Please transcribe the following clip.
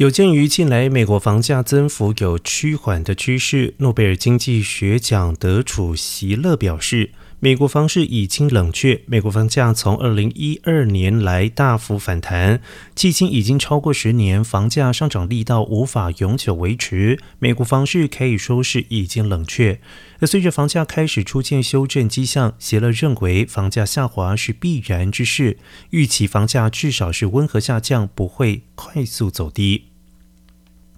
有鉴于近来美国房价增幅有趋缓的趋势诺贝尔经济学奖得主席勒表示美国房市已经冷却美国房价从二零一二年来大幅反弹迄今已经超过十年房价上涨力道无法永久维持美国房市可以说是已经冷却。而随着房价开始出现修正迹象席勒认为房价下滑是必然之事预期房价至少是温和下降不会快速走低。